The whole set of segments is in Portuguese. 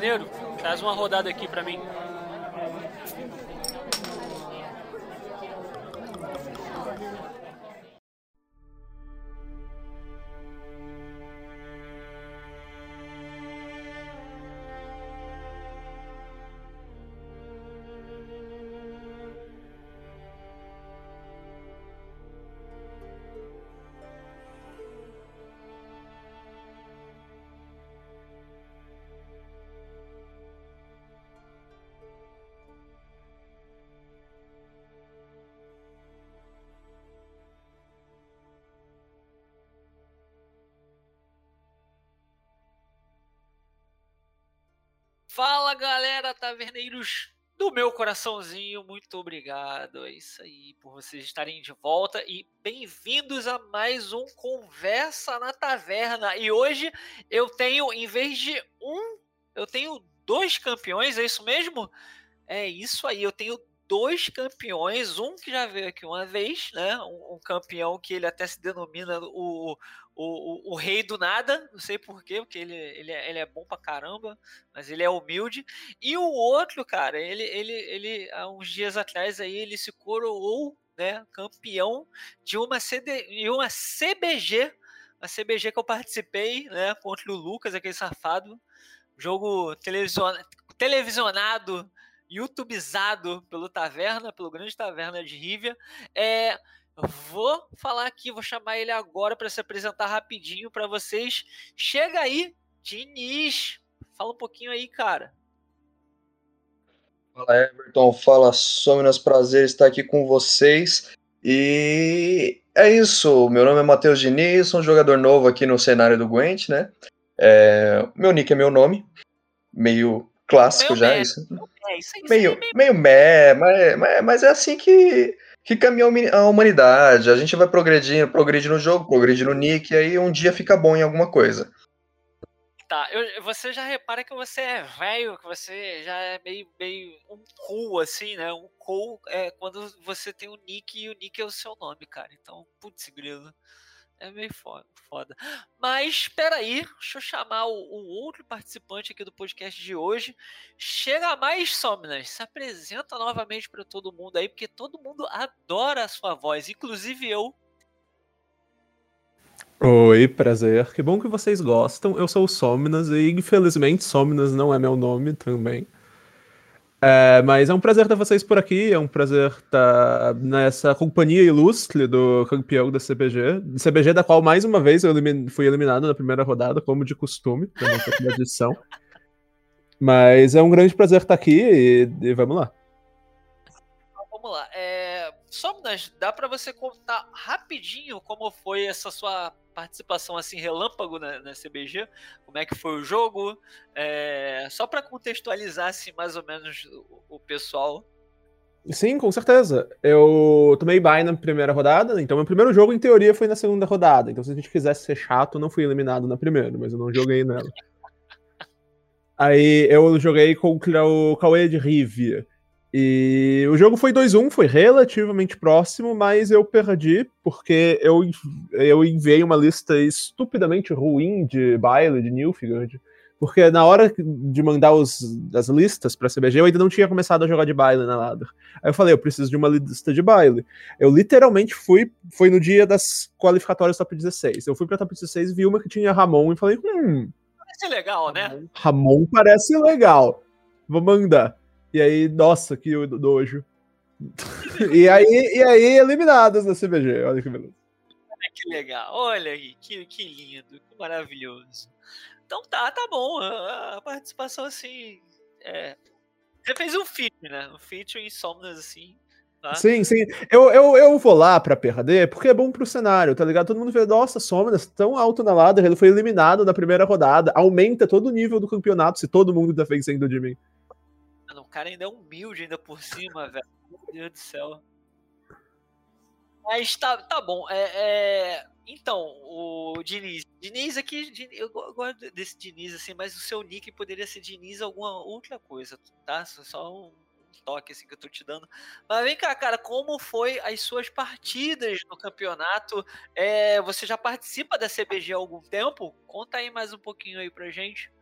Taverneiro, traz uma rodada aqui para mim. Fala galera, taverneiros do meu coraçãozinho, muito obrigado. É isso aí por vocês estarem de volta e bem-vindos a mais um Conversa na Taverna. E hoje eu tenho, em vez de um, eu tenho dois campeões, é isso mesmo? É isso aí, eu tenho dois campeões, um que já veio aqui uma vez, né? Um, um campeão que ele até se denomina o, o, o, o, rei do nada, não sei porquê, porque ele, ele, é, ele é bom pra caramba, mas ele é humilde. E o outro, cara, ele, ele, ele há uns dias atrás aí, ele se coroou, né? Campeão de uma, CD, de uma CBG, a CBG que eu participei, né? Contra o Lucas, aquele safado. Jogo televisionado youtubizado pelo Taverna, pelo Grande Taverna de Rivia. É, vou falar aqui, vou chamar ele agora para se apresentar rapidinho para vocês. Chega aí, Diniz. Fala um pouquinho aí, cara. Fala, Everton. Fala, Sominas. Prazer estar aqui com vocês. E é isso. Meu nome é Matheus Diniz, sou um jogador novo aqui no cenário do Gwent, né? É, meu nick é meu nome, meio clássico já, isso. É, isso aí, meio, meio, meio meh, mas, mas, mas, é assim que, que caminha a humanidade. A gente vai progredindo, progride no jogo, progride no nick, e aí um dia fica bom em alguma coisa. Tá, eu, você já repara que você é velho, que você já é meio, meio um cool, assim, né? Um cool é quando você tem um nick e o nick é o seu nome, cara. Então, putz, grilo. É meio foda. foda. Mas aí, deixa eu chamar o, o, outro participante aqui do podcast de hoje. Chega mais, Somnas. Se apresenta novamente para todo mundo aí, porque todo mundo adora a sua voz, inclusive eu. Oi, prazer. Que bom que vocês gostam. Eu sou o Somnas e infelizmente Somnas não é meu nome também. É, mas é um prazer ter vocês por aqui, é um prazer estar nessa companhia ilustre do campeão da CBG, CBG da qual mais uma vez eu elimin fui eliminado na primeira rodada, como de costume, não ter edição. Mas é um grande prazer estar aqui e, e vamos lá. Vamos lá. É, Somnas, dá para você contar rapidinho como foi essa sua participação assim relâmpago na, na CBG? Como é que foi o jogo? É, só para contextualizar assim, mais ou menos o, o, pessoal. Sim, com certeza. Eu tomei bye na primeira rodada, então meu primeiro jogo em teoria foi na segunda rodada. Então se a gente quisesse ser chato, eu não fui eliminado na primeira, mas eu não joguei nela. Aí eu joguei contra o Cauê de Rivia. E o jogo foi 2-1, foi relativamente próximo, mas eu perdi porque eu, eu enviei uma lista estupidamente ruim de baile de Nilfgaard. Porque na hora de mandar os, as listas pra CBG, eu ainda não tinha começado a jogar de baile na ladder. Aí eu falei, eu preciso de uma lista de baile. Eu literalmente fui, foi no dia das qualificatórias top 16. Eu fui pra top 16, vi uma que tinha Ramon e falei, hum. Parece legal, né? Ramon parece legal. Vou mandar. E aí, nossa, que dojo. e, aí, e aí, eliminados da CBG. Olha que beleza. Que legal. Olha aí, que, que lindo, que maravilhoso. Então tá, tá bom. A, a participação, assim. É... Você fez um feat, né? Um feat em Somnas, assim. Tá? Sim, sim. Eu, eu, eu vou lá pra perder porque é bom pro cenário, tá ligado? Todo mundo vê, nossa, Somnas tão alto na ladder, ele foi eliminado na primeira rodada. Aumenta todo o nível do campeonato se todo mundo tá vencendo de mim cara ainda é humilde ainda por cima, velho. Meu Deus do céu. Mas tá, tá bom. É, é, então, o Diniz. Diniz aqui, eu gosto desse Diniz, assim, mas o seu nick poderia ser Diniz alguma outra coisa, tá? Só um toque assim que eu tô te dando. Mas vem cá, cara, como foi as suas partidas no campeonato? É, você já participa da CBG há algum tempo? Conta aí mais um pouquinho aí pra gente.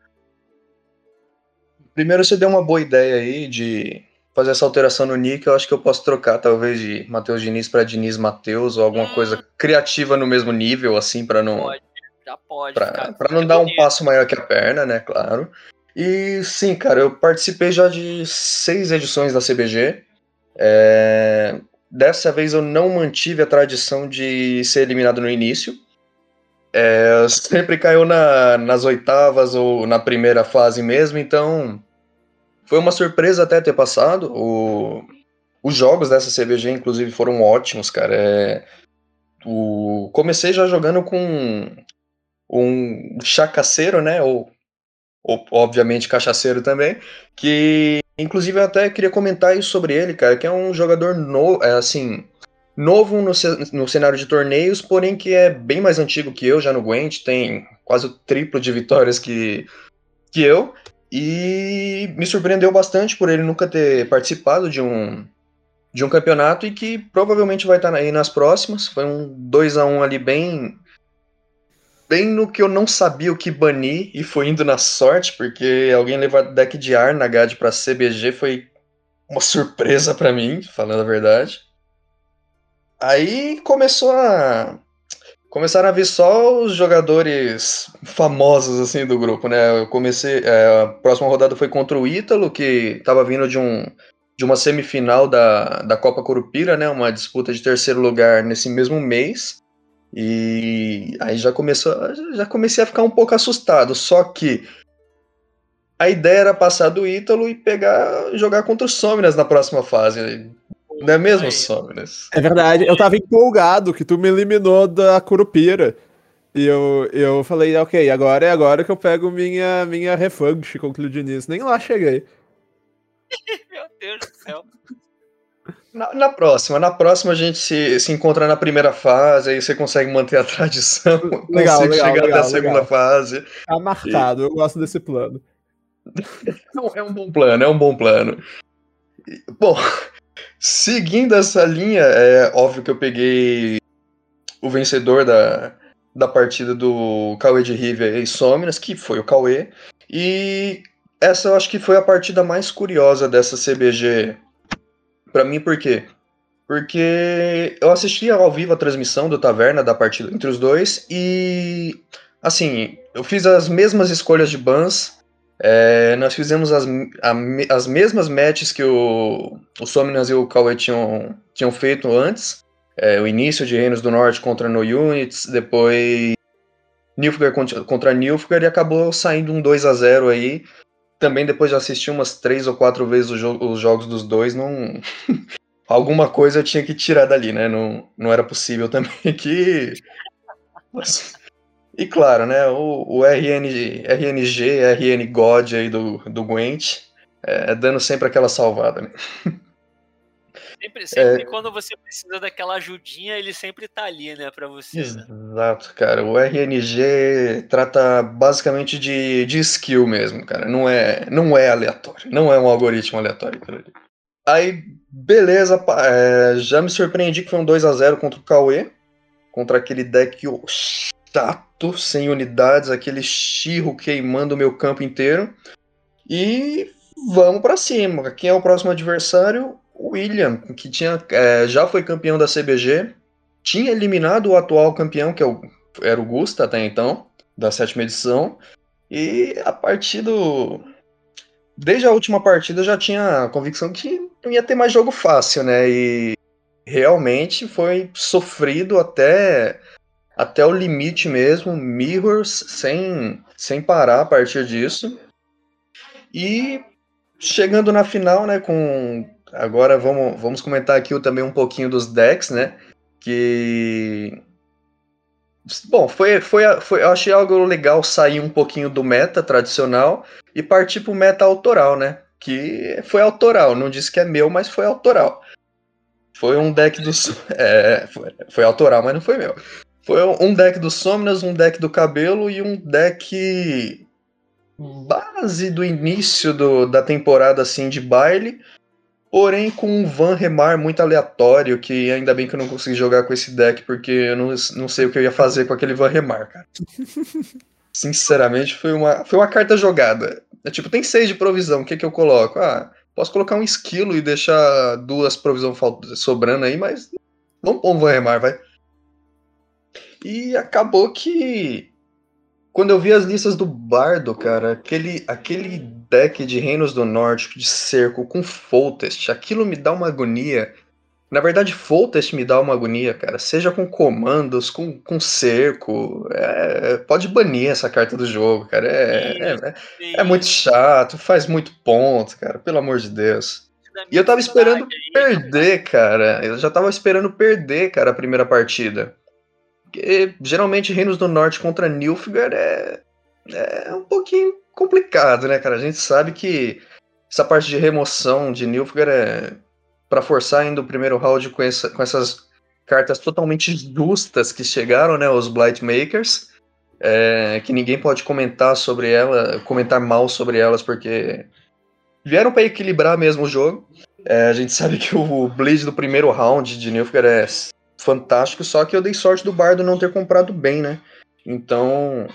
Primeiro você deu uma boa ideia aí de fazer essa alteração no nick. Eu acho que eu posso trocar, talvez, de Matheus Diniz para Diniz Matheus ou alguma Hum. coisa criativa no mesmo nível, assim, para não. Pode, já pode. Pra não dar um passo maior que a perna, né? Claro. E sim, cara, eu participei já de seis edições da CBG. É, Dessa vez eu não mantive a tradição de ser eliminado no início. É, sempre caiu na- nas oitavas ou na primeira fase mesmo, então foi uma surpresa até ter passado. O- Os jogos dessa CBG, inclusive, foram ótimos, cara. É, o... Comecei já jogando com um chacaceiro, né? Ou, ou, obviamente cachaceiro também, que inclusive eu até queria comentar isso sobre ele, cara, que é um jogador novo, é, assim, novo no, no cenário de torneios, porém que é bem mais antigo que eu já no Gwent, tem quase o triplo de vitórias que, que eu, e me surpreendeu bastante por ele nunca ter participado de um de um campeonato e que provavelmente vai estar aí nas próximas. Foi um 2 a 1 ali bem bem no que eu não sabia o que banir e foi indo na sorte, porque alguém levar deck de ar na GAD pra CBG foi uma surpresa pra mim, falando a verdade. Aí começou a começaram a vir só os jogadores famosos assim do grupo, né? Eu comecei, é, a próxima rodada foi contra o Ítalo, que tava vindo de um de uma semifinal da, da Copa Curupira, né? Uma disputa de terceiro lugar nesse mesmo mês. E aí já começou, já comecei a ficar um pouco assustado. Só que a ideia era passar do Ítalo e pegar, jogar contra o Somnias na próxima fase. Não é mesmo. Somnias? É verdade, eu tava empolgado que tu me eliminou da Curupira. E eu, eu falei, ok, agora é agora que eu pego minha, minha revanche contra o Diniz. Nem lá cheguei. Meu Deus do céu. Na, na próxima, na próxima a gente se, se encontra na primeira fase, aí você consegue manter a tradição, Legal, consigo legal, chegar legal, até a segunda legal. fase. Tá marcado, eu gosto desse plano. Não, é um bom plano, é um bom plano. E, Bom, seguindo essa linha, é óbvio que eu peguei o vencedor da, da partida do Cauê de Rivia e Somnias, que foi o Cauê. E essa eu acho que foi a partida mais curiosa dessa CBG pra mim, por quê? Porque eu assisti ao vivo a transmissão do Taverna da partida entre os dois e assim, eu fiz as mesmas escolhas de bans, é, nós fizemos as, a as mesmas matches que o, o Somnias e o Cauê tinham, tinham feito antes. É, o início de Reinos do Norte contra No Units, depois Nilfgaard contra, contra Nilfgaard e acabou saindo um 2 a 0 aí. Também depois de assistir umas três ou quatro vezes jo- os jogos dos dois, não... alguma coisa eu tinha que tirar dali, né? Não, não era possível também que... E claro, né, o, o RN, RNG, RN God aí do, do Gwent, é, dando sempre aquela salvada, né? Sempre, É. sempre quando você precisa daquela ajudinha, ele sempre tá ali, né, pra você. né? Exato, cara. O RNG trata basicamente de, de skill mesmo, cara. Não é, não é aleatório. Não é um algoritmo aleatório. Aí, beleza. é, já me surpreendi que foi um 2 a 0 contra o Cauê. Contra aquele deck chato, sem unidades, aquele chirro queimando o meu campo inteiro. E vamos pra cima. Quem é o próximo adversário? O William, que tinha, é, já foi campeão da CBG, tinha eliminado o atual campeão, que é o- era o Gusta até então, da sétima edição. E a partir do. Desde a última partida eu já tinha a convicção que não ia ter mais jogo fácil, né? E realmente foi sofrido até, até o limite mesmo, mirrors sem, sem parar a partir disso. E chegando na final, né, com agora vamos, vamos comentar aqui também um pouquinho dos decks, né? Que Bom, foi, foi, foi, eu achei algo legal sair um pouquinho do meta tradicional e partir pro meta autoral, né? Que foi autoral, não disse que é meu, mas foi autoral. Foi um deck do. É, foi, foi autoral, mas não foi meu. Foi um deck do Somnas, um deck do cabelo e um deck base do início do, da temporada assim de baile, porém com um Van Remar muito aleatório, que ainda bem que eu não consegui jogar com esse deck, porque eu não, não sei o que eu ia fazer com aquele Van Remar, cara. Sinceramente, foi uma, foi uma carta jogada. É tipo, tem seis de provisão, o que que eu coloco? Ah, posso colocar um esquilo e deixar duas provisão sobrando aí, mas vamos pôr um Van Remar, vai. E acabou que quando eu vi as listas do Bardo, cara, aquele, aquele deck de Reinos do Norte de cerco com Foltest, aquilo me dá uma agonia. Na verdade, Foltest me dá uma agonia, cara. Seja com comandos, com, com cerco. É, pode banir essa carta do jogo, cara. É, é, é, é, muito chato, faz muito ponto, cara. Pelo amor de Deus. E eu tava esperando perder, cara. Eu já tava esperando perder, cara, a primeira partida. Porque geralmente Reinos do Norte contra Nilfgaard é, é um pouquinho complicado, né, cara? A gente sabe que essa parte de remoção de Nilfgaard é para forçar ainda o primeiro round com, essa, com essas cartas totalmente justas que chegaram, né, os Blightmakers, é, que ninguém pode comentar sobre ela, comentar mal sobre elas, porque vieram para equilibrar mesmo o jogo. É, a gente sabe que o Bleed do primeiro round de Nilfgaard é fantástico, só que eu dei sorte do Bardo não ter comprado bem, né? Então,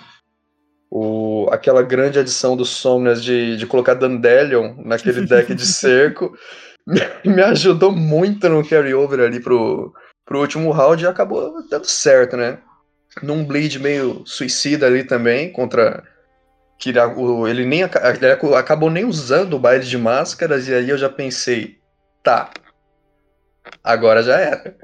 o, aquela grande adição do Somnias de, de colocar Dandelion naquele deck de cerco me, ajudou muito no carry-over ali pro, pro último round e acabou dando certo, né? Num bleed meio suicida ali também, contra. Que ele nem ele acabou nem usando o baile de máscaras, e aí eu já pensei, tá, agora já era.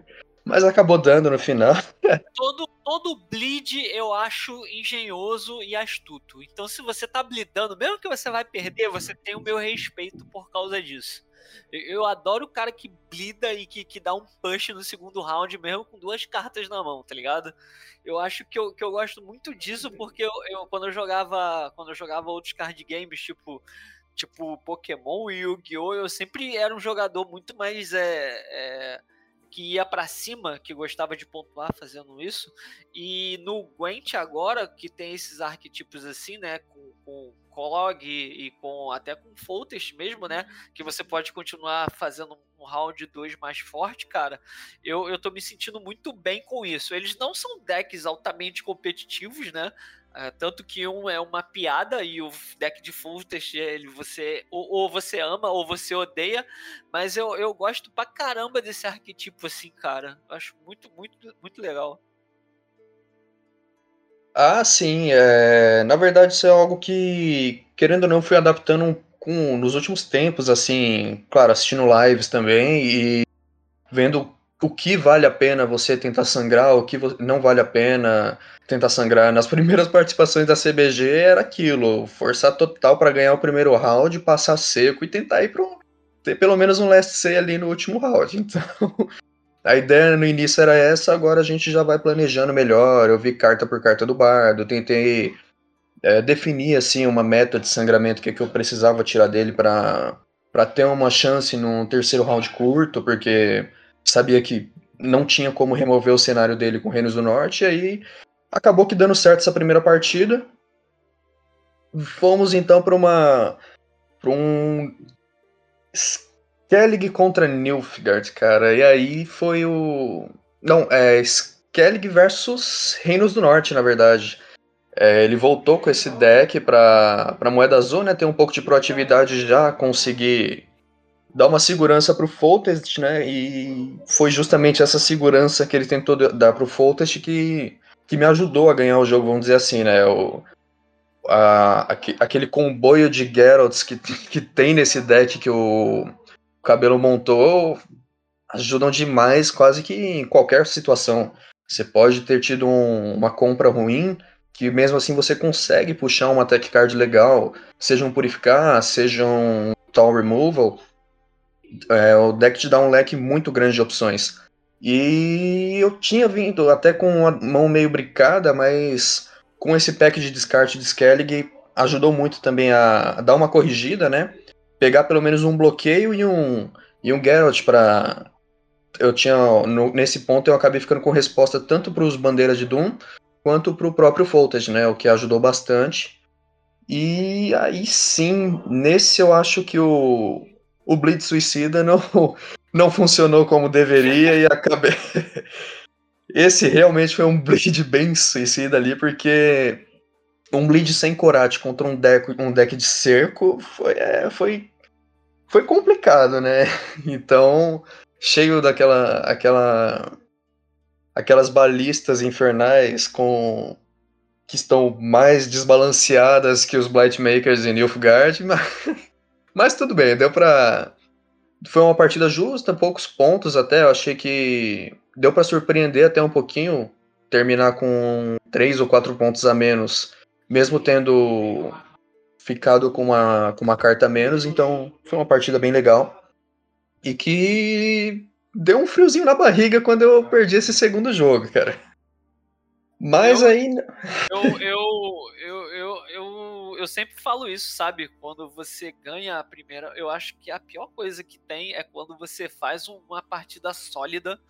Mas acabou dando no final. todo, todo bleed eu acho engenhoso e astuto. Então, se você tá blidando, mesmo que você vai perder, você tem o meu respeito por causa disso. Eu, adoro o cara que blida e que, que dá um push no segundo round, mesmo com duas cartas na mão, tá ligado? Eu acho que eu, que eu gosto muito disso, porque eu, eu quando eu jogava. Quando eu jogava outros card games, tipo tipo Pokémon e Yu-Gi-Oh! Eu sempre era um jogador muito mais é, é, que ia para cima, que gostava de pontuar fazendo isso. E no Gwent agora, que tem esses arquetipos assim, né, com, com Cog e com até com Foltest mesmo, né, que você pode continuar fazendo um round 2 mais forte, cara. Eu, eu tô me sentindo muito bem com isso. Eles não são decks altamente competitivos, né? Uh, tanto que um é uma piada e o deck de Fultest ele você ou, ou, você ama ou você odeia, mas eu, eu gosto pra caramba desse arquetipo assim, cara. Eu acho muito, muito, muito legal. Ah, sim. É... Na verdade, isso é algo que, querendo ou não, fui adaptando com, nos últimos tempos, assim, claro, assistindo lives também e vendo o que vale a pena você tentar sangrar, o que não vale a pena tentar sangrar. Nas primeiras participações da CBG era aquilo, forçar total para ganhar o primeiro round, passar seco e tentar ir para ter pelo menos um last C ali no último round. Então, a ideia no início era essa, agora a gente já vai planejando melhor. Eu vi carta por carta do bardo, tentei é, definir assim uma meta de sangramento que, que eu precisava tirar dele para para ter uma chance num terceiro round curto, porque sabia que não tinha como remover o cenário dele com Reinos do Norte, e aí acabou que dando certo essa primeira partida. Fomos então para uma. para um. Skellig contra Nilfgaard, cara. E aí foi o. Não, é Skellig versus Reinos do Norte, na verdade. É, ele voltou com esse deck para Moeda Azul, né? Ter um pouco de proatividade já, conseguir dar uma segurança para o Foltest, né? E foi justamente essa segurança que ele tentou dar para o Foltest que, que me ajudou a ganhar o jogo, vamos dizer assim, né? O, a, aquele comboio de Geralts que, que tem nesse deck que o Cabelo montou ajudam demais quase que em qualquer situação. Você pode ter tido um, uma compra ruim, que mesmo assim você consegue puxar uma tech card legal, seja um purificar, seja um Removal, é, o deck te dá um leque muito grande de opções. E eu tinha vindo até com a mão meio brincada, mas com esse pack de descarte de Skellig ajudou muito também a, dar uma corrigida, né? Pegar pelo menos um bloqueio e um, e um Geralt para eu tinha no, nesse ponto eu acabei ficando com resposta tanto para os bandeiras de Doom quanto para o próprio Voltage, né? O que ajudou bastante. E aí sim, nesse eu acho que o, o Blitz Suicida não, não funcionou como deveria e acabei. Esse realmente foi um bleed bem suicida ali, porque um bleed sem corate contra um deck, um deck de cerco foi, é, foi, foi complicado, né? Então, cheio daquela aquela, aquelas balistas infernais com que estão mais desbalanceadas que os Blightmakers em Nilfgaard, mas, mas tudo bem, deu pra. Foi uma partida justa, poucos pontos até. Eu achei que deu para surpreender até um pouquinho, terminar com três ou quatro pontos a menos, mesmo tendo ficado com uma, com uma carta a menos. Então foi uma partida bem legal. E que deu um friozinho na barriga quando eu perdi esse segundo jogo, cara. Mas eu, aí. Eu, eu, eu, sempre falo isso, sabe? Quando você ganha a primeira. Eu acho que a pior coisa que tem é quando você faz uma partida sólida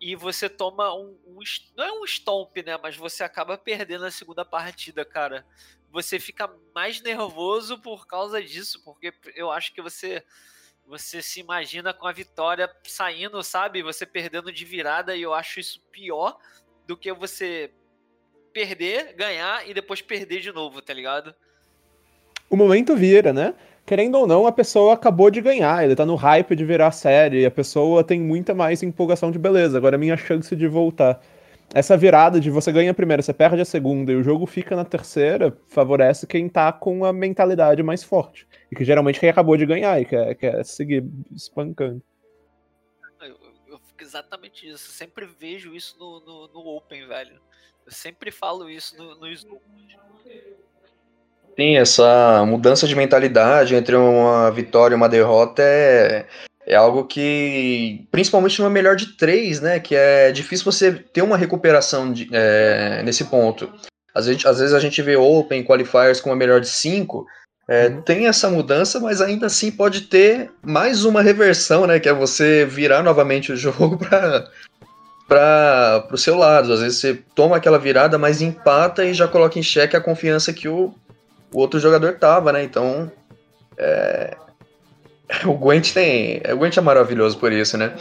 e você toma um, um, Não é um stomp, né? Mas você acaba perdendo a segunda partida, cara. Você fica mais nervoso por causa disso, porque eu acho que você. Você se imagina com a vitória saindo, sabe? Você perdendo de virada, e eu acho isso pior do que você perder, ganhar e depois perder de novo, tá ligado? O momento vira, né? Querendo ou não, a pessoa acabou de ganhar, ele tá no hype de virar série, a pessoa tem muita mais empolgação de beleza. Agora é minha chance de voltar. Essa virada de você ganha a primeira, você perde a segunda e o jogo fica na terceira, favorece quem tá com a mentalidade mais forte. E que geralmente quem acabou de ganhar e quer, quer seguir espancando exatamente isso. Eu sempre vejo isso no, no, no Open, velho. Eu sempre falo isso no, no Sim, essa mudança de mentalidade entre uma vitória e uma derrota é, é algo que, principalmente numa melhor de três, né? Que é difícil você ter uma recuperação de, é, nesse ponto. Às vezes, às vezes a gente vê Open, Qualifiers com uma melhor de cinco, é, uhum. Tem essa mudança, mas ainda assim pode ter mais uma reversão, né? Que é você virar novamente o jogo para para o seu lado. Às vezes você toma aquela virada, mas empata e já coloca em xeque a confiança que o, o outro jogador tava, né? Então, é... o Gwent tem, o Gwent é maravilhoso por isso, né?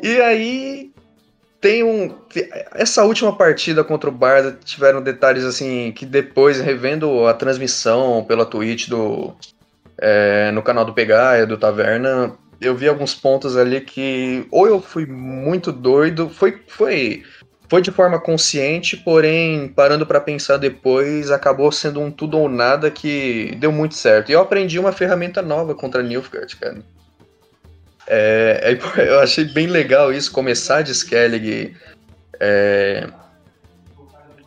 E aí tem um. Essa última partida contra o Barda tiveram detalhes assim que depois, revendo a transmissão pela Twitch do. É, no canal do Pegaia, do Taverna, eu vi alguns pontos ali que ou eu fui muito doido, foi, foi, foi de forma consciente, porém, parando para pensar depois, acabou sendo um tudo ou nada que deu muito certo. E eu aprendi uma ferramenta nova contra Nilfgaard, cara. É, é, eu achei bem legal isso, começar de Skellig é,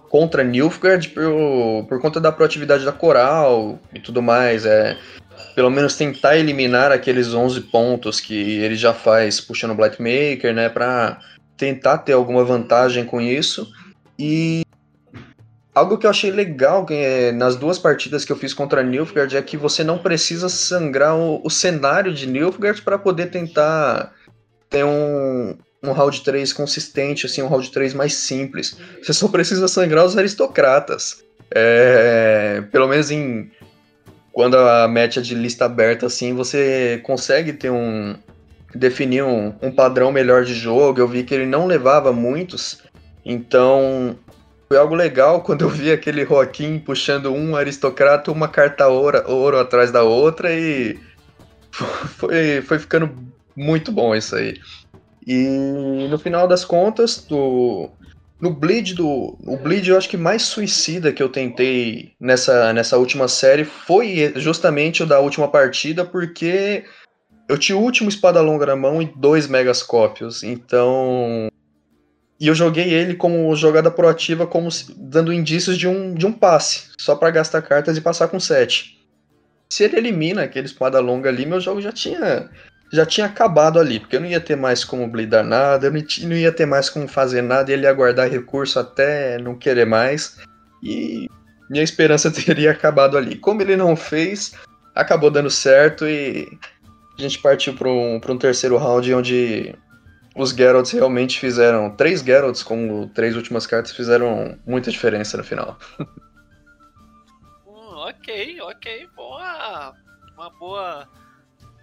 contra Nilfgaard por, por conta da proatividade da Coral e tudo mais. É, pelo menos tentar eliminar aqueles 11 pontos que ele já faz puxando o Blightmaker, né, para tentar ter alguma vantagem com isso. E Algo que eu achei legal é, nas duas partidas que eu fiz contra Nilfgaard é que você não precisa sangrar o, o cenário de Nilfgaard para poder tentar ter um, um round 3 consistente, assim, um round 3 mais simples. Você só precisa sangrar os aristocratas. É, pelo menos em quando a match é de lista aberta, assim, você consegue ter um definir um, um padrão melhor de jogo. Eu vi que ele não levava muitos, então foi algo legal quando eu vi aquele Joaquim puxando um aristocrata, uma carta ouro, ouro atrás da outra e foi, foi ficando muito bom isso aí. E no final das contas, do, no Bleed do. O Bleed eu acho que mais suicida que eu tentei nessa, nessa última série foi justamente o da última partida, porque eu tinha o último espada longa na mão e dois megascópios. Então e eu joguei ele como jogada proativa, como dando indícios de um, de um passe, só para gastar cartas e passar com 7. Se ele elimina aquele espada longa ali, meu jogo já tinha já tinha acabado ali, porque eu não ia ter mais como blindar nada, eu não ia ter mais como fazer nada, ele ia guardar recurso até não querer mais, e minha esperança teria acabado ali. Como ele não fez, acabou dando certo e a gente partiu para um, um terceiro round onde os Geralts realmente fizeram. Três Geralts, como três últimas cartas, fizeram muita diferença no final. hum, ok, ok. Boa. Uma boa.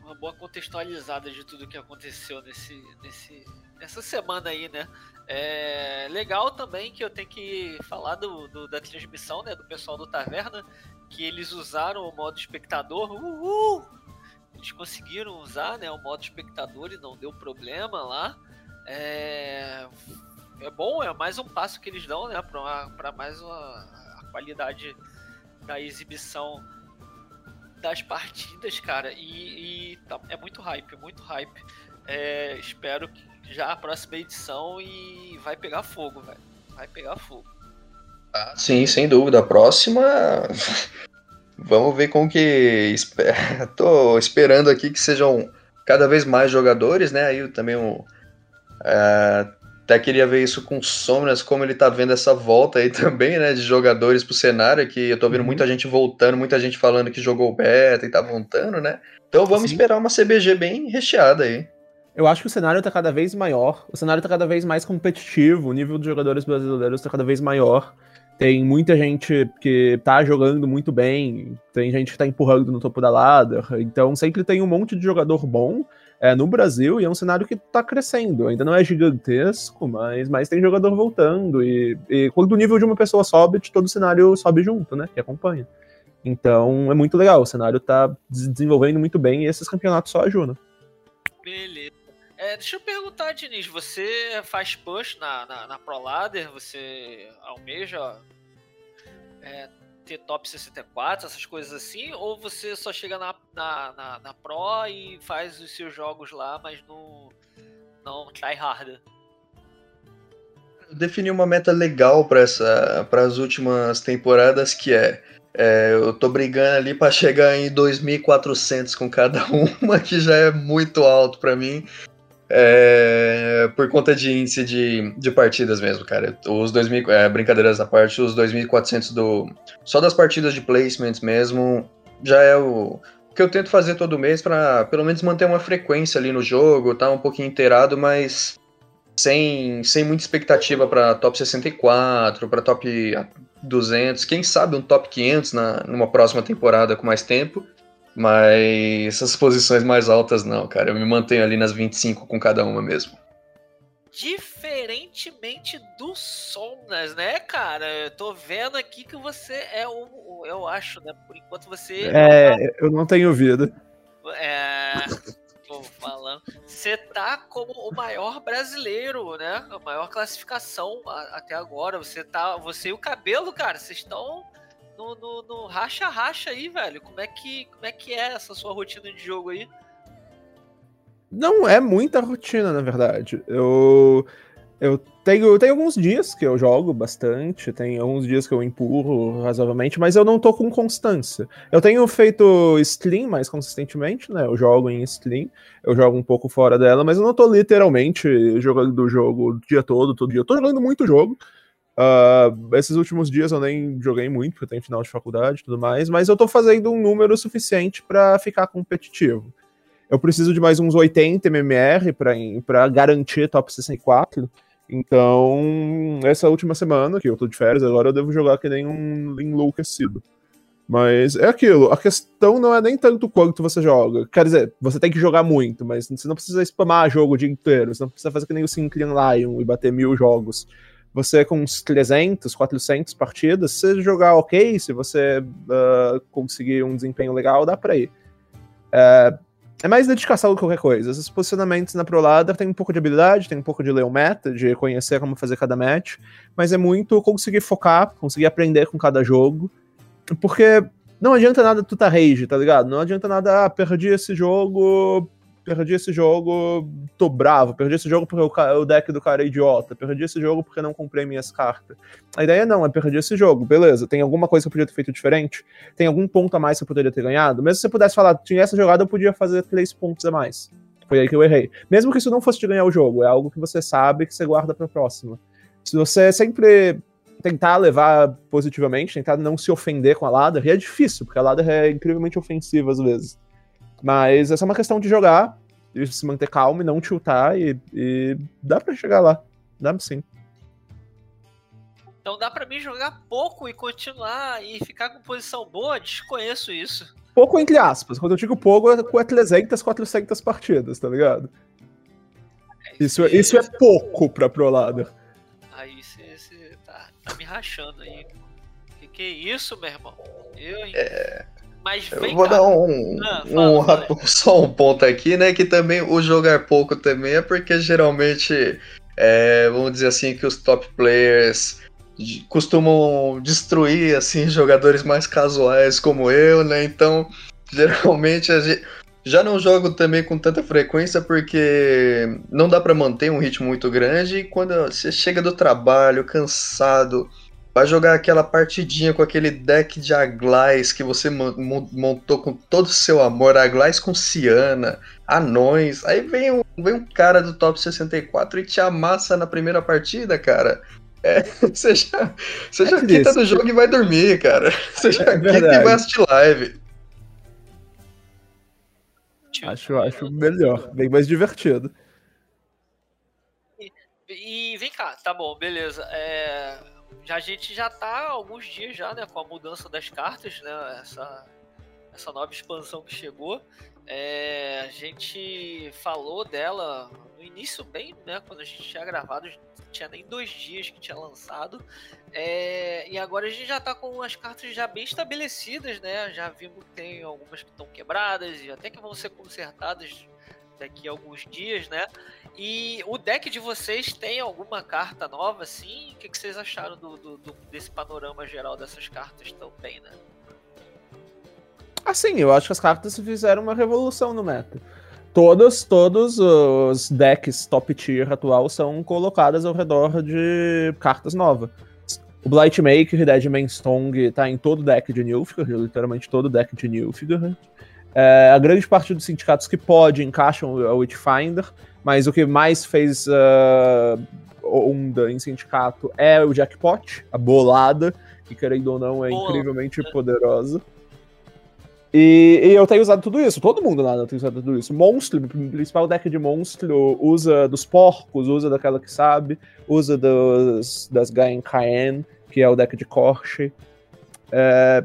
uma boa contextualizada de tudo que aconteceu nesse, nesse, nessa semana aí, né? É legal também que eu tenho que falar do, do, da transmissão, né? Do pessoal do Taverna, que eles usaram o modo espectador. Uhul! Eles conseguiram usar né, o modo espectador e não deu problema lá. É, é bom, é mais um passo que eles dão, né? Para mais uma, qualidade da exibição das partidas, cara. E, e tá, é muito hype, muito hype. É, espero que já a próxima edição e vai pegar fogo, velho. Vai pegar fogo. Ah, sim, sem dúvida. A próxima. Vamos ver como que. Tô esperando aqui que sejam cada vez mais jogadores, né? Aí também. É, até queria ver isso com o Somnas, como ele tá vendo essa volta aí também, né? De jogadores pro cenário, que eu tô vendo uhum. muita gente voltando, muita gente falando que jogou beta e tá voltando, né? Então vamos Sim. esperar uma CBG bem recheada aí. Eu acho que o cenário tá cada vez maior, o cenário tá cada vez mais competitivo, o nível de jogadores brasileiros tá cada vez maior. Tem muita gente que tá jogando muito bem, tem gente que tá empurrando no topo da ladder, então sempre tem um monte de jogador bom é, no Brasil e é um cenário que tá crescendo. Ainda não é gigantesco, mas, mas tem jogador voltando. E, e quando o nível de uma pessoa sobe, todo o cenário sobe junto, né? Que acompanha. Então é muito legal, o cenário tá desenvolvendo muito bem e esses campeonatos só ajudam. Beleza. É, deixa eu perguntar, Diniz, você faz push na, na, na Pro Ladder? Você almeja é, ter top 64, essas coisas assim? Ou você só chega na, na, na, na Pro e faz os seus jogos lá, mas não, não try harder? Defini uma meta legal para as últimas temporadas que é, é eu tô brigando ali para chegar em 2.400 com cada uma, que já é muito alto para mim. É, por conta de índice de, de partidas mesmo, cara. Os 2.000, é, brincadeiras à parte, os 2.400 do. Só das partidas de placements mesmo, já é o, o que eu tento fazer todo mês para pelo menos manter uma frequência ali no jogo, tá um pouquinho inteirado, mas sem, sem muita expectativa para top 64, para top 200, quem sabe um top 500 na, numa próxima temporada com mais tempo. Mas essas posições mais altas não, cara. Eu me mantenho ali nas 25 com cada uma mesmo. Diferentemente do Somnas, né, cara? Eu tô vendo aqui que você é o. Eu acho, né? Por enquanto você. É, eu não tenho vida. É. Tô falando. Você tá como o maior brasileiro, né? A maior classificação até agora. Você tá. Você e o cabelo, cara, vocês estão no, no, no racha-racha aí, velho. Como é, que, como é que é essa sua rotina de jogo aí? Não é muita rotina, na verdade. Eu, eu tenho, eu tenho alguns dias que eu jogo bastante, tem alguns dias que eu empurro razoavelmente, mas eu não tô com constância. Eu tenho feito stream mais consistentemente, né? Eu jogo em stream, eu jogo um pouco fora dela, mas eu não tô literalmente jogando o jogo o dia todo, todo dia. Eu tô jogando muito jogo. Uh, esses últimos dias eu nem joguei muito, porque tem final de faculdade e tudo mais, mas eu tô fazendo um número suficiente para ficar competitivo. Eu preciso de mais uns 80 MMR para garantir top 64. Então, essa última semana, que eu tô de férias, agora eu devo jogar que nem um enlouquecido. Mas é aquilo, a questão não é nem tanto quanto você joga. Quer dizer, você tem que jogar muito, mas você não precisa spamar jogo o dia inteiro. Você não precisa fazer que nem o Synclian Lion e bater mil jogos você com uns 300, 400 partidas, se jogar ok, se você uh, conseguir um desempenho legal, dá pra ir. É, é mais dedicação do que qualquer coisa. Esses posicionamentos na ProLadder tem um pouco de habilidade, tem um pouco de ler o meta, de conhecer como fazer cada match, mas é muito conseguir focar, conseguir aprender com cada jogo, porque não adianta nada tu tá rage, tá ligado? Não adianta nada, ah, perdi esse jogo, perdi esse jogo, tô bravo, perdi esse jogo porque o, o, deck do cara é idiota, perdi esse jogo porque não comprei minhas cartas. A ideia não, é perder esse jogo, beleza, tem alguma coisa que eu podia ter feito diferente? Tem algum ponto a mais que eu poderia ter ganhado? Mesmo se você pudesse falar, tinha essa jogada, eu podia fazer três pontos a mais. Foi aí que eu errei. Mesmo que isso não fosse de ganhar o jogo, é algo que você sabe que você guarda pra próxima. Se você sempre tentar levar positivamente, tentar não se ofender com a ladder, e é difícil, porque a ladder é incrivelmente ofensiva às vezes. Mas é só uma questão de jogar, de se manter calmo e não tiltar, e, e dá para chegar lá. Dá sim. Então dá para mim jogar pouco e continuar e ficar com posição boa? Desconheço isso. Pouco entre aspas. Quando eu digo pouco, é 300, 400 partidas, tá ligado? É, isso, isso, isso é pouco pra ProLadder. Aí você tá, tá, me rachando aí. Que que é isso, meu irmão? Eu, hein? É... Mas eu vou cá. dar um, ah, fala, um só um ponto aqui, né? Que também o jogar pouco também é porque geralmente, é, vamos dizer assim, que os top players costumam destruir assim jogadores mais casuais como eu, né? Então, geralmente a gente já não jogo também com tanta frequência porque não dá para manter um ritmo muito grande e quando você chega do trabalho cansado, vai jogar aquela partidinha com aquele deck de Aglais que você montou com todo o seu amor, Aglais com Ciana, anões, aí vem um, vem um cara do top 64 e te amassa na primeira partida, cara. É, você já, você já é quita do jogo e vai dormir, cara. Você já é quita e vai assistir live. Acho, acho melhor, bem mais divertido. E, e vem cá, tá bom, beleza. É, já, a gente já tá há alguns dias já, né, com a mudança das cartas, né, essa, essa nova expansão que chegou. É, a gente falou dela no início bem, né, quando a gente tinha gravado, tinha nem dois dias que tinha lançado. É, e agora a gente já tá com as cartas já bem estabelecidas, né? Já vimos que tem algumas que estão quebradas e até que vão ser consertadas daqui a alguns dias, né? E o deck de vocês tem alguma carta nova, assim? O que, que vocês acharam do, do, do, desse panorama geral dessas cartas também, né? Assim, eu acho que as cartas fizeram uma revolução no meta todos, todos os decks top tier atual são colocadas ao redor de cartas novas. O Blightmaker Deadman Stone tá em todo deck de Nilfgaard, literalmente todo deck de Nilfgaard. É, a grande parte dos sindicatos que pode encaixam o Witchfinder, mas o que mais fez uh, onda em sindicato é o Jackpot, a bolada, que querendo ou não é Boa. incrivelmente poderosa. E, e, eu tenho usado tudo isso, todo mundo lá tem usado tudo isso. Monstro, o principal deck de monstro, usa dos porcos, usa daquela que sabe, usa dos, das Gain Caen, que é o deck de Corche. É,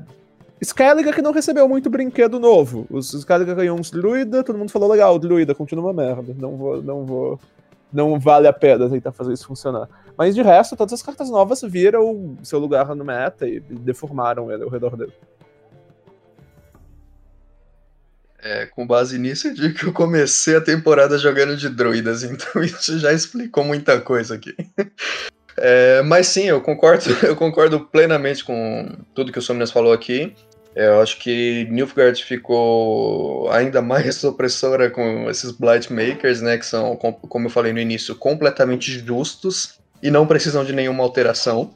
Skelliga que não recebeu muito brinquedo novo. Os Skelliga ganhou uns druida, todo mundo falou legal, druida, continua uma merda. Não vou, não vou. Não vale a pena tentar fazer isso funcionar. Mas de resto, todas as cartas novas viram seu lugar no meta e deformaram ele ao redor dele. É, com base nisso, eu digo que eu comecei a temporada jogando de druidas, então isso já explicou muita coisa aqui. É, mas sim, eu concordo, eu concordo plenamente com tudo que o Somnias falou aqui. É, eu acho que Nilfgaard ficou ainda mais opressora com esses Blight Makers, né? Que são, como eu falei no início, completamente justos e não precisam de nenhuma alteração.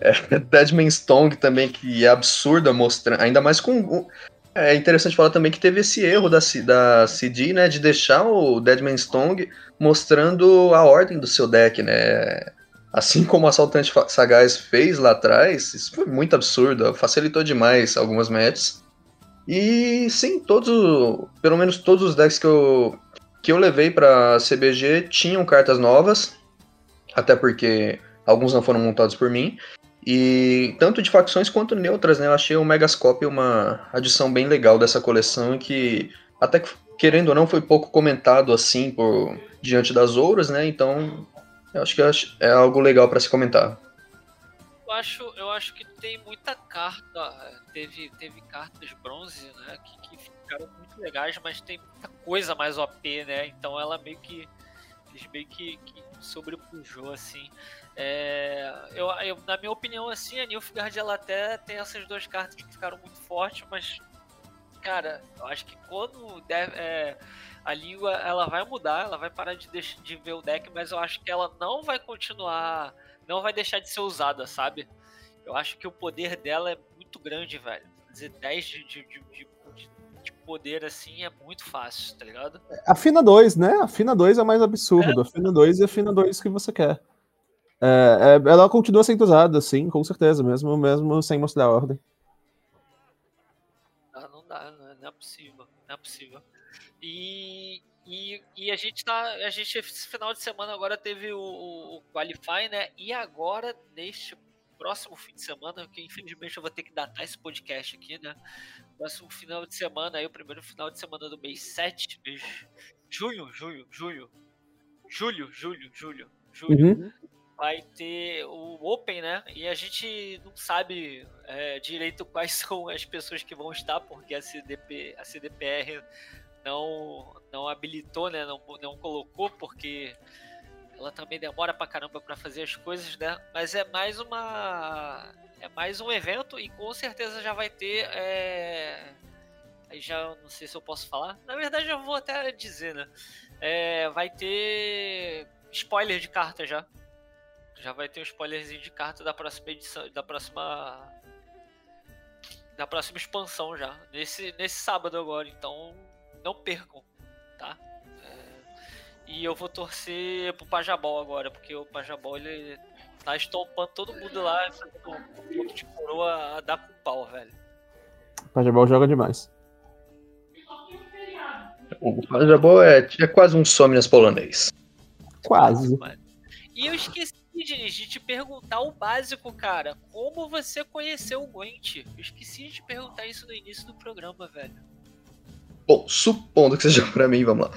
É, Deadman Stone também, que é absurda mostrar, ainda mais com é interessante falar também que teve esse erro da, da CD, né, de deixar o Deadman Stone mostrando a ordem do seu deck, né? Assim como o Assaltante Sagaz fez lá atrás, isso foi muito absurdo, facilitou demais algumas matches. E sim, todos, pelo menos todos os decks que eu, que eu levei para CBG tinham cartas novas, até porque alguns não foram montados por mim. E tanto de facções quanto neutras, né? Eu achei o Megascope uma adição bem legal dessa coleção que, até que, querendo ou não, foi pouco comentado assim por diante das outras, né? Então, eu acho que é algo legal para se comentar. Eu acho, eu acho que tem muita carta, teve, teve cartas bronze, né? Que, que ficaram muito legais, mas tem muita coisa mais OP, né? Então ela meio que. Eles meio que, que sobrepujou, assim. É, eu, eu, na minha opinião, assim, a Nilfgaard ela até tem essas duas cartas que ficaram muito fortes, mas, cara, eu acho que quando deve, é, a língua ela vai mudar, ela vai parar de, de ver o deck, mas eu acho que ela não vai continuar, não vai deixar de ser usada, sabe? Eu acho que o poder dela é muito grande, velho. Dizer 10 de, de, de, de poder assim é muito fácil, tá ligado? A Fina 2, né? A Fina 2 é mais absurdo. É. A Fina 2 e a Fina 2 que você quer. É, é, ela continua sendo usada, sim, com certeza, mesmo, mesmo sem mostrar a ordem. Ah, não dá, não é, não é possível, não é possível. E, e, e, a gente tá. A gente, esse final de semana agora teve o, o, Qualify, né? E agora, neste próximo fim de semana, que infelizmente eu vou ter que datar esse podcast aqui, né? Próximo final de semana, aí o primeiro final de semana do mês 7, mês junho, junho, julho, julho, julho, julho, julho. Uhum. Vai ter o Open, né? E a gente não sabe é, direito quais são as pessoas que vão estar, porque a, CDP, a CDPR não, não habilitou, né? Não, não colocou, porque ela também demora pra caramba pra fazer as coisas, né? Mas é mais uma. É mais um evento e com certeza já vai ter. É... Aí já não sei se eu posso falar. Na verdade, eu vou até dizer, né? É, vai ter spoiler de carta já. Já vai ter um spoilerzinho de carta da próxima edição. Da próxima. Da próxima expansão já. Nesse, nesse sábado agora. Então não percam, tá? E eu vou torcer pro Pajabol agora, porque o Pajabol ele tá estompando todo mundo lá, o ponto de coroa a dar com pau, velho. O Pajabol joga demais. O Pajabol é, é quase um Somnias polonês. Quase. E eu esqueci, de te perguntar o básico, cara. Como você conheceu o Gwent? Eu esqueci de te perguntar isso no início do programa, velho. Bom, supondo que seja pra mim, vamos lá.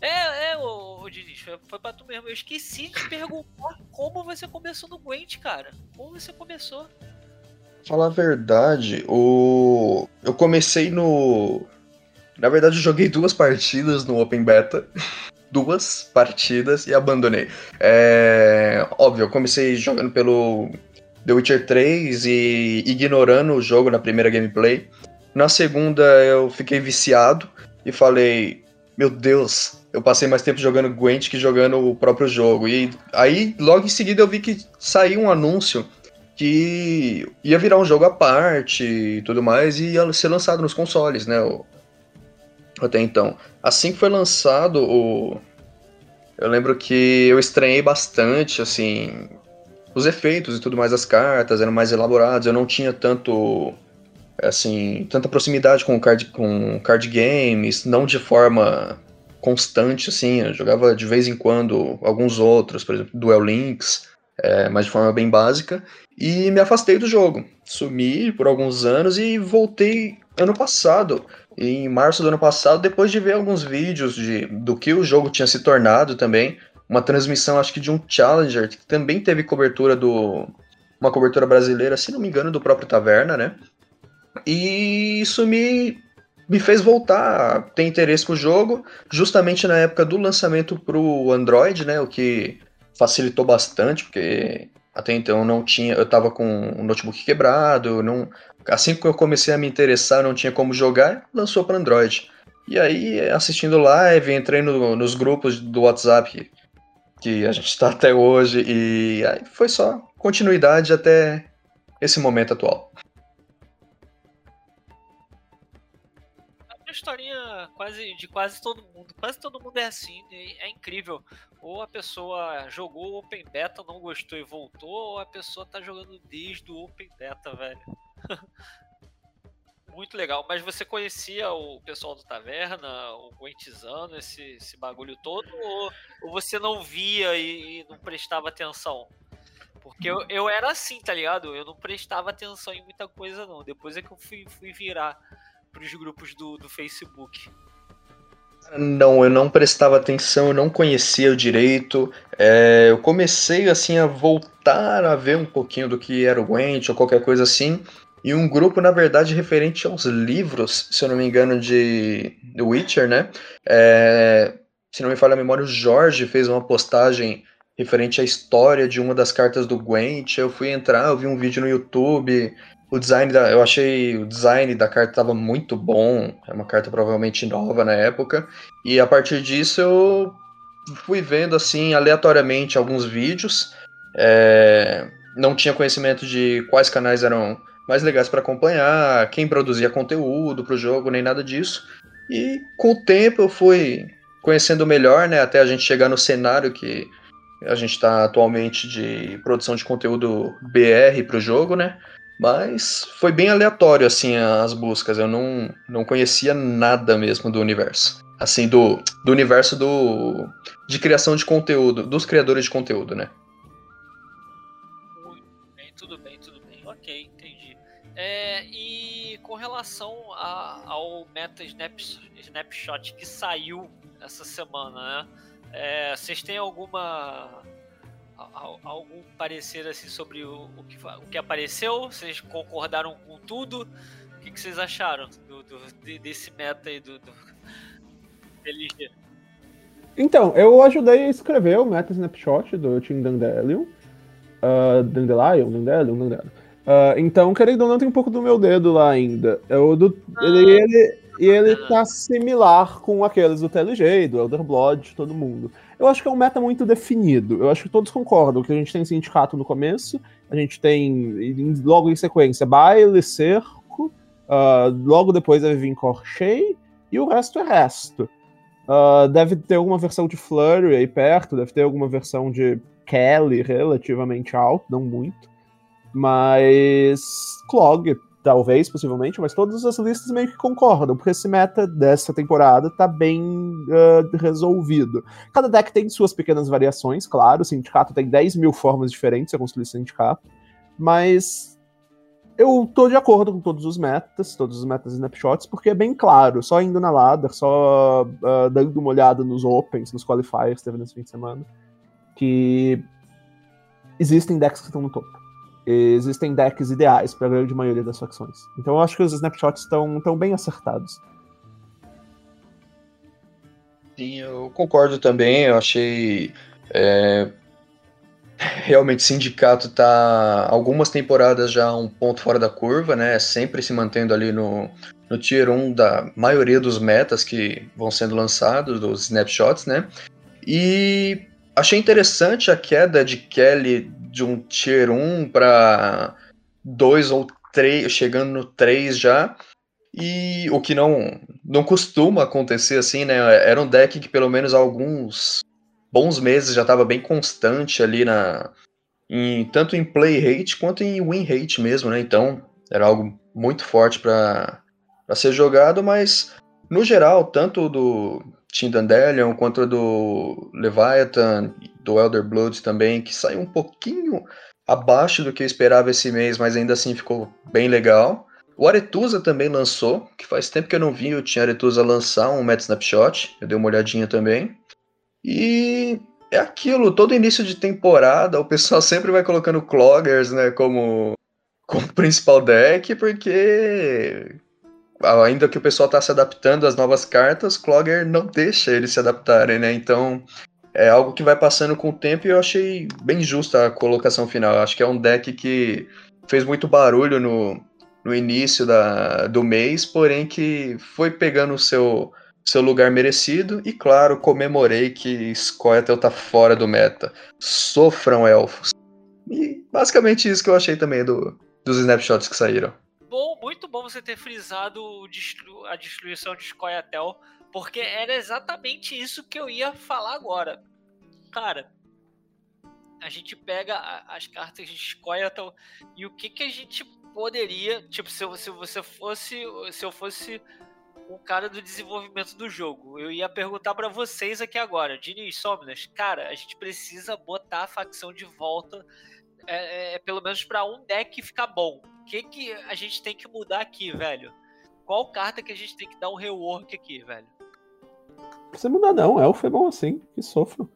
É, é, o, o Diniz, foi, foi pra tu mesmo. Eu esqueci de perguntar como você começou no Gwent, cara. Como você começou? Falar a verdade, o... eu comecei no. Na verdade, eu joguei duas partidas no Open Beta. duas partidas e abandonei. É... Óbvio, eu comecei jogando pelo The Witcher 3 e ignorando o jogo na primeira gameplay. Na segunda, eu fiquei viciado e falei: Meu Deus, eu passei mais tempo jogando Gwent que jogando o próprio jogo. E aí, logo em seguida, eu vi que saiu um anúncio que ia virar um jogo à parte e tudo mais, e ia ser lançado nos consoles, né? Até então. Assim que foi lançado, o... eu lembro que eu estranhei bastante, assim, os efeitos e tudo mais das cartas eram mais elaborados, eu não tinha tanto assim, tanta proximidade com card, com card games, não de forma constante, assim. Eu jogava de vez em quando alguns outros, por exemplo, Duel Links, é, mas de forma bem básica. E me afastei do jogo. Sumi por alguns anos e voltei ano passado. Em março do ano passado, depois de ver alguns vídeos de, do que o jogo tinha se tornado também. Uma transmissão, acho que de um Challenger, que também teve cobertura do. Uma cobertura brasileira, se não me engano, do próprio Taverna, né? E isso me me fez voltar a ter interesse com o jogo, justamente na época do lançamento para o Android, né? O que facilitou bastante, porque até então não tinha, eu estava com um notebook quebrado, não, assim que eu comecei a me interessar, não tinha como jogar, lançou para Android. E aí, assistindo live, entrei no, nos grupos do WhatsApp que a gente está até hoje, e aí foi só continuidade até esse momento atual. Historinha quase de quase todo mundo. Quase todo mundo é assim, né? é incrível. Ou a pessoa jogou Open Beta, não gostou e voltou, ou a pessoa tá jogando desde o Open Beta, velho. Muito legal. Mas você conhecia o pessoal do Taverna, o Gwentizano, esse, esse bagulho todo, ou, ou você não via e, e não prestava atenção? Porque eu, eu era assim, tá ligado? Eu não prestava atenção em muita coisa, não. Depois é que eu fui, fui virar para os grupos do, do Facebook? Não, eu não prestava atenção, eu não conhecia o direito. É, eu comecei assim a voltar a ver um pouquinho do que era o Gwent ou qualquer coisa assim. E um grupo, na verdade, referente aos livros, se eu não me engano, de The Witcher, né? É, se não me falha a memória, o Jorge fez uma postagem referente à história de uma das cartas do Gwent. Eu fui entrar, eu vi um vídeo no YouTube o design da, eu achei o design da carta estava muito bom. É uma carta provavelmente nova na época. E a partir disso eu fui vendo assim aleatoriamente alguns vídeos. É, não tinha conhecimento de quais canais eram mais legais para acompanhar, quem produzia conteúdo para o jogo, nem nada disso. E com o tempo eu fui conhecendo melhor, né, até a gente chegar no cenário que a gente está atualmente de produção de conteúdo BR para o jogo, né? Mas foi bem aleatório, assim, as buscas. Eu não, não conhecia nada mesmo do universo. Assim, do, do universo do, de criação de conteúdo, dos criadores de conteúdo, né? tudo bem, tudo bem. Ok, entendi. É, e com relação a, ao Meta Snap, Snapshot que saiu essa semana, né? É, vocês têm alguma algum parecer assim sobre o, o, que, o que apareceu? Vocês concordaram com tudo? O que, que vocês acharam do, do, desse meta aí do, do LG? Então, eu ajudei a escrever o meta snapshot do Team Dandelion. Uh, Dandelion? Dandelion? Dandelion. Uh, então, querendo ou não, tem um pouco do meu dedo lá ainda. Eu, do, ah, ele, ele, e ele tá similar com aqueles do TLG, do Elder Blood, todo mundo. Eu acho que é um meta muito definido. Eu acho que todos concordam que a gente tem sindicato no começo, a gente tem logo em sequência baile, cerco, uh, logo depois deve vir Corchei, e o resto é resto. Uh, deve ter alguma versão de Flurry aí perto, deve ter alguma versão de Kelly relativamente alto, não muito. Mas Clog talvez, possivelmente, mas todas as listas meio que concordam, porque esse meta dessa temporada tá bem uh, resolvido. Cada deck tem suas pequenas variações, claro, o sindicato tem 10 mil formas diferentes de construir sindicato, mas eu tô de acordo com todos os metas, todos os metas snapshots, porque é bem claro, só indo na ladder, só uh, dando uma olhada nos opens, nos qualifiers que teve nesse fim de semana, que existem decks que estão no topo existem decks ideais para a grande maioria das facções. Então eu acho que os snapshots estão tão bem acertados. Sim, eu concordo também. Eu achei. É, realmente, sindicato tá algumas temporadas já um ponto fora da curva, né? Sempre se mantendo ali no, no tier 1 da maioria dos metas que vão sendo lançados, dos snapshots, né? E achei interessante a queda de Kelly de um tier 1 para 2 ou 3, chegando no 3 já. E o que não, não costuma acontecer assim, né? Era um deck que pelo menos alguns bons meses já estava bem constante ali na em, tanto em play rate quanto em win rate mesmo, né? Então, era algo muito forte para ser jogado, mas no geral, tanto do Team Dandelion quanto do Leviathan do Elder Blood também, que saiu um pouquinho abaixo do que eu esperava esse mês, mas ainda assim ficou bem legal. O Aretusa também lançou, que faz tempo que eu não vi, eu tinha Aretusa lançar um Meta Snapshot, eu dei uma olhadinha também. E é aquilo, todo início de temporada, o pessoal sempre vai colocando Cloggers, né, como, como principal deck, porque ainda que o pessoal está se adaptando às novas cartas, Clogger não deixa eles se adaptarem, né? Então, é algo que vai passando com o tempo e eu achei bem justa a colocação final. acho que é um deck que fez muito barulho no, no início da, do mês, porém que foi pegando o seu, seu lugar merecido e, claro, comemorei que Scoia'tael tá fora do meta. Sofram elfos. E basicamente isso que eu achei também do, dos snapshots que saíram. Bom, muito bom você ter frisado a destruição de Scoia'tael porque era exatamente isso que eu ia falar agora. Cara, a gente pega as cartas de Scoia'tael e o que que a gente poderia, tipo, se, se você fosse, se eu fosse um cara do desenvolvimento do jogo, eu ia perguntar para vocês aqui agora, Dini e Somnas, cara, a gente precisa botar a facção de volta, é, é, pelo menos para um deck ficar bom. O que que a gente tem que mudar aqui, velho? Qual carta que a gente tem que dar um rework aqui, velho? precisa mudar, não. Elfo é bom assim, que sofro.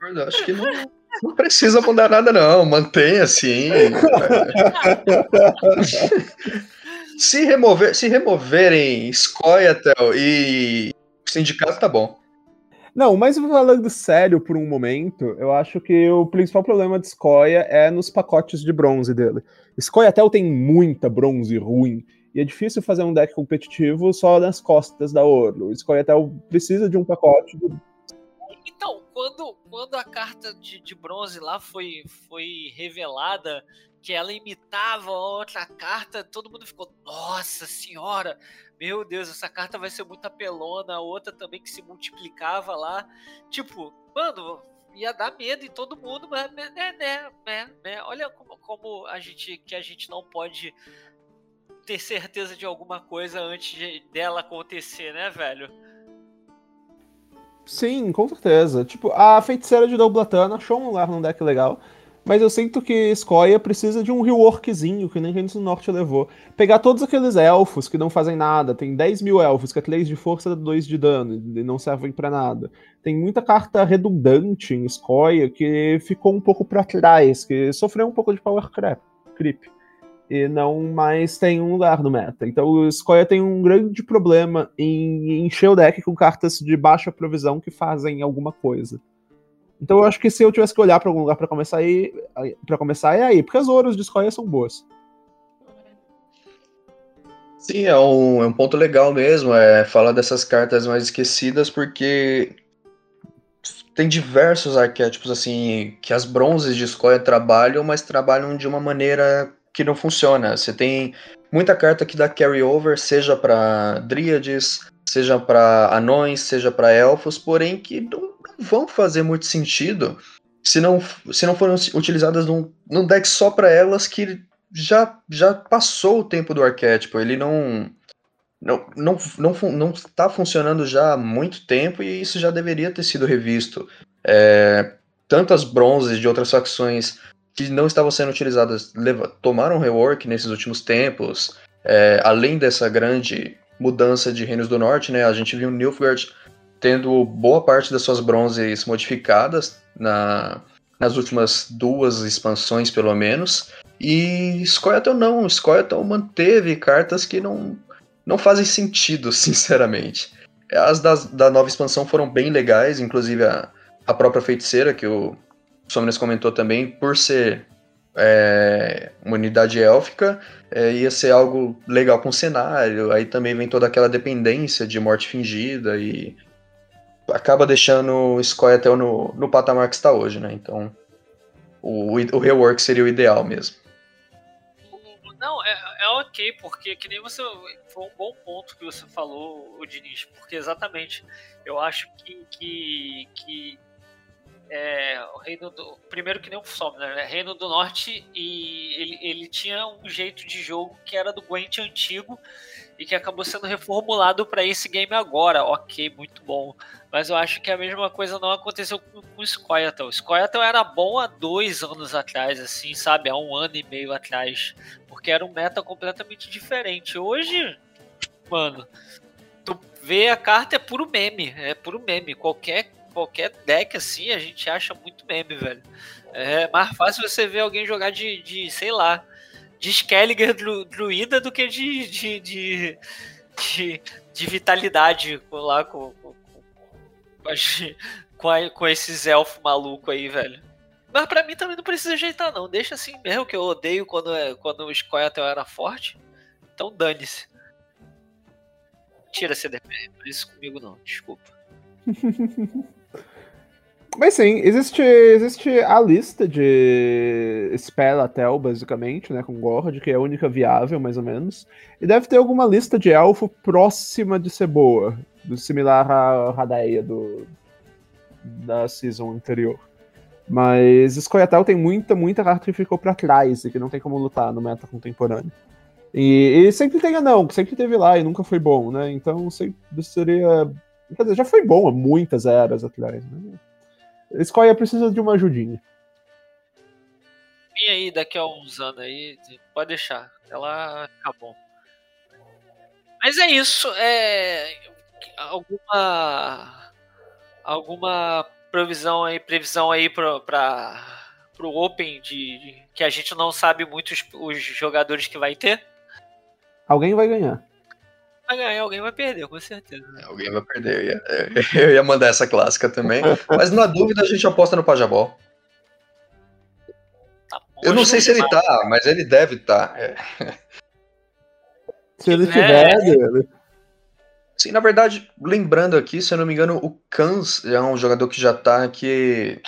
Eu acho que não, não precisa mudar nada, não. Mantém assim. se, remover, se removerem Scoia'tael e Sindicato, tá bom. Não, mas falando sério por um momento, eu acho que o principal problema de Scoia é nos pacotes de bronze dele. Scoia'tael tem muita bronze ruim. E é difícil fazer um deck competitivo só nas costas da Orlo. O Scoia'tael precisa de um pacote. De... Quando, quando a carta de, de bronze lá foi, foi revelada, que ela imitava outra carta, todo mundo ficou, nossa senhora, meu Deus, essa carta vai ser muito apelona, a outra também que se multiplicava lá. Tipo, mano, ia dar medo em todo mundo, mas né, né, né, né, né. Olha como, como a gente que a gente não pode ter certeza de alguma coisa antes de, dela acontecer, né, velho? Sim, com certeza. Tipo, a feiticeira de Doublatana achou um lugar num deck legal, mas eu sinto que Escoia precisa de um reworkzinho que nem Reinos do Norte levou. Pegar todos aqueles elfos que não fazem nada, tem 10 mil elfos, que é 3 de força, 2 de dano, e não servem para nada. Tem muita carta redundante em Escoia que ficou um pouco para trás, que sofreu um pouco de power creep. E não mais tem um lugar no meta. Então o Escoia tem um grande problema em encher o deck com cartas de baixa provisão que fazem alguma coisa. Então eu acho que se eu tivesse que olhar para algum lugar para começar aí, para começar é aí, porque as ouros de escolha são boas. Sim, é um, é um ponto legal mesmo, é falar dessas cartas mais esquecidas, porque tem diversos arquétipos assim que as bronzes de escolha trabalham, mas trabalham de uma maneira que não funciona. Você tem muita carta que dá carry-over, seja para dríades, seja para anões, seja para elfos, porém que não vão fazer muito sentido se não, se não forem utilizadas num, num deck só para elas que já, já passou o tempo do arquétipo. Ele não não, não, não, não tá funcionando já há muito tempo e isso já deveria ter sido revisto. É, tantas bronzes de outras facções que não estavam sendo utilizadas tomaram rework nesses últimos tempos. É, além dessa grande mudança de Reinos do Norte, né, a gente viu Nilfgaard tendo boa parte das suas bronzes modificadas na, nas últimas duas expansões, pelo menos. E Scoia'tael não, Scoia'tael manteve cartas que não, não fazem sentido, sinceramente. As das, da nova expansão foram bem legais, inclusive a, a própria feiticeira, que o Somnes comentou também, por ser é, uma unidade élfica, é, ia ser algo legal com o cenário. Aí também vem toda aquela dependência de morte fingida e acaba deixando o Scoia'tael no, no patamar que está hoje, né? Então, o, o rework seria o ideal mesmo. Não, é, é ok, porque que nem você. Foi um bom ponto que você falou, o Diniz, porque exatamente eu acho que, que, que é, o Reino do. Primeiro que nem o Summoner, né? Reino do Norte e ele, ele tinha um jeito de jogo que era do Gwent antigo e que acabou sendo reformulado para esse game agora. Ok, muito bom. Mas eu acho que a mesma coisa não aconteceu com, com o Scoia'tael. O Scoia'tael era bom há dois anos atrás, assim, sabe? Há um ano e meio atrás. Porque era um meta completamente diferente. Hoje, mano, tu vê a carta é puro meme. É puro meme. Qualquer qualquer deck assim, a gente acha muito meme, velho. É mais fácil você ver alguém jogar de, de sei lá, de Skelliger dru, druida do que de, de, de, de, de vitalidade lá com, com, com, a, com esses elfos malucos aí, velho. Mas pra mim também não precisa ajeitar, não. Deixa assim mesmo, que eu odeio quando, é, quando o Scoia'tael era forte. Então dane-se. Tira CDP, não é isso comigo não, desculpa. Mas sim, existe, existe a lista de Spelatel, basicamente, né, com Gord, que é a única viável, mais ou menos. E deve ter alguma lista de elfo próxima de ser boa, similar à Radeia do, da season anterior. Mas Scoia'tael tem muita, muita carta que ficou pra trás e que não tem como lutar no meta contemporâneo. E, e sempre tem anão, que sempre teve lá e nunca foi bom, né? Então sempre seria. Quer dizer, já foi bom há muitas eras atrás, né? Escolha precisa de uma ajudinha. E aí, daqui a uns anos aí, pode deixar. Ela acabou. Mas é isso. É alguma alguma previsão aí, previsão aí para para o Open de, de, que a gente não sabe muito os, os jogadores que vai ter? Alguém vai ganhar vai ganhar, alguém vai perder, com certeza. É, alguém vai perder. Eu ia, eu ia mandar essa clássica também. Mas na dúvida a gente aposta no Pajabol. Tá eu não sei se ele tá, mas ele deve estar. Tá. É. Se ele tiver, é. Sim, na verdade, lembrando aqui, se eu não me engano, o Kans é um jogador que já tá aqui.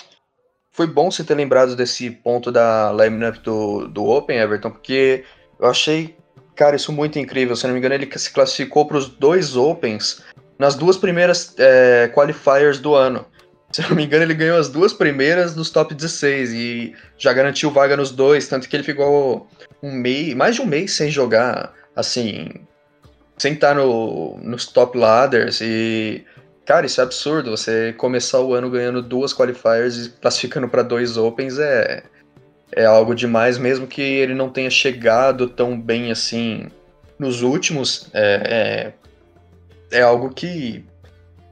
Foi bom você ter lembrado desse ponto da lineup do, do Open, Everton, porque eu achei Cara, isso é muito incrível. Se não me engano, ele se classificou para os dois Opens nas duas primeiras é, qualifiers do ano. Se não me engano, ele ganhou as duas primeiras dos top 16 e já garantiu vaga nos dois, tanto que ele ficou um mês, mais de um mês sem jogar, assim, sem estar no, nos top ladders e cara, isso é absurdo. Você começar o ano ganhando duas qualifiers e classificando para dois opens é é algo demais, mesmo que ele não tenha chegado tão bem assim nos últimos. É, é, é algo que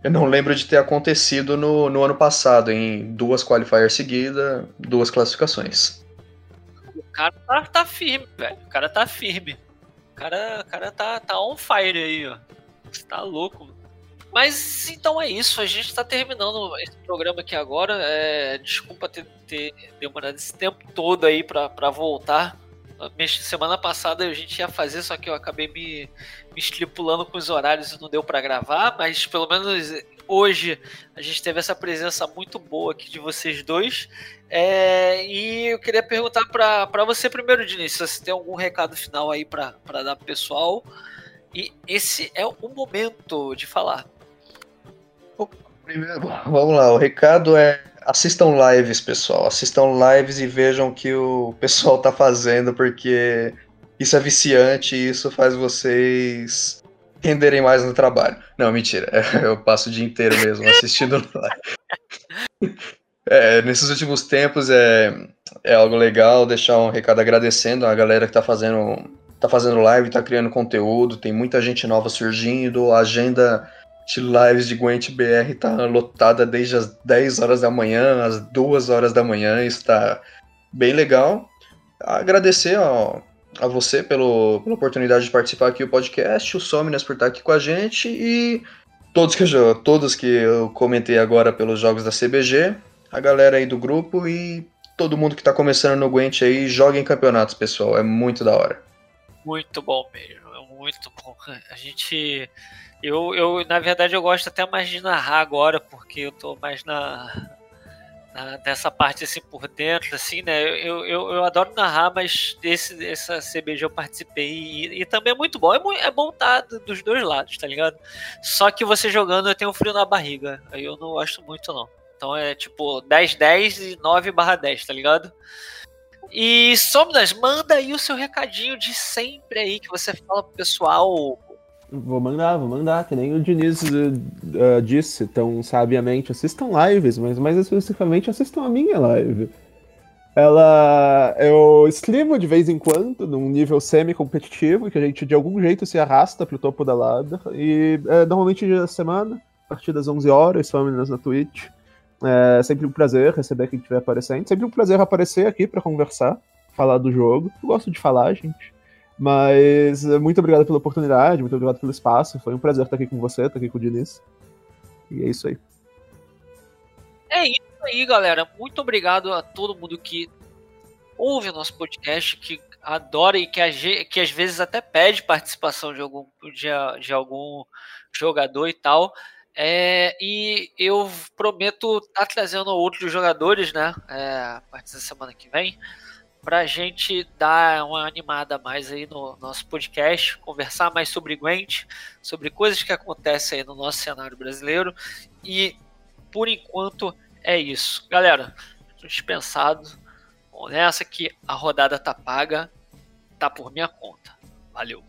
eu não lembro de ter acontecido no, no ano passado, em duas qualifiers seguidas, duas classificações. O cara tá, tá firme, velho. O cara tá firme. O cara, o cara tá, tá on fire aí, ó. Você tá louco. Mas então é isso, a gente está terminando esse programa aqui agora. É, desculpa ter, ter demorado esse tempo todo aí para voltar. Semana passada a gente ia fazer, só que eu acabei me, me estripulando com os horários e não deu para gravar, mas pelo menos hoje a gente teve essa presença muito boa aqui de vocês dois. É, e eu queria perguntar para você primeiro, Diniz, se você tem algum recado final aí para dar pro pessoal. E esse é o momento de falar. Primeiro, vamos lá, o recado é assistam lives, pessoal. Assistam lives e vejam o que o pessoal tá fazendo, porque isso é viciante e isso faz vocês renderem mais no trabalho. Não, mentira. Eu passo o dia inteiro mesmo assistindo live. É, nesses últimos tempos é, é algo legal deixar um recado agradecendo a galera que tá fazendo, tá fazendo live, tá criando conteúdo, tem muita gente nova surgindo, a agenda de lives de Gwent BR tá lotada desde as 10 horas da manhã, às 2 horas da manhã, está bem legal. Agradecer ó, a você pelo, pela oportunidade de participar aqui do podcast, o Somnias por estar aqui com a gente e todos que eu, todos que eu comentei agora pelos jogos da CBG, a galera aí do grupo e todo mundo que está começando no Gwent aí, joga em campeonatos, pessoal, é muito da hora. Muito bom mesmo, é muito bom. A gente eu, eu, na verdade, eu gosto até mais de narrar agora, porque eu tô mais na, na nessa parte assim por dentro, assim, né? Eu, eu, eu adoro narrar, mas esse, essa CBG eu participei e, e também é muito bom. É, é bom tá dos dois lados, tá ligado? Só que você jogando eu tenho frio na barriga. Aí eu não gosto muito, não. Então é tipo 10-10 e 9/10, tá ligado? E Somnas, manda aí o seu recadinho de sempre aí que você fala pro pessoal Vou mandar, vou mandar, que nem o Diniz uh, disse tão sabiamente. Assistam lives, mas mais especificamente assistam a minha live. Ela. Eu streamo de vez em quando, num nível semi-competitivo, que a gente de algum jeito se arrasta pro topo da ladder. E é, normalmente dia da semana, a partir das 11 horas, meninas na Twitch. É sempre um prazer receber quem estiver aparecendo. Sempre um prazer aparecer aqui para conversar, falar do jogo. Eu gosto de falar, gente. Mas eh, muito obrigado pela oportunidade, muito obrigado pelo espaço. Foi um prazer estar aqui com você, estar aqui com o Diniz. E é isso aí. É isso aí, galera. Muito obrigado a todo mundo que ouve o nosso podcast, que adora e que, que às vezes até pede participação de algum, de, de algum jogador e tal. É, e eu prometo estar tá trazendo outros jogadores, né? É, a partir da semana que vem para a gente dar uma animada mais aí no nosso podcast, conversar mais sobre Gwent, sobre coisas que acontecem aí no nosso cenário brasileiro. E por enquanto é isso. Galera, dispensado. Bom, nessa que a rodada tá paga, tá por minha conta. Valeu.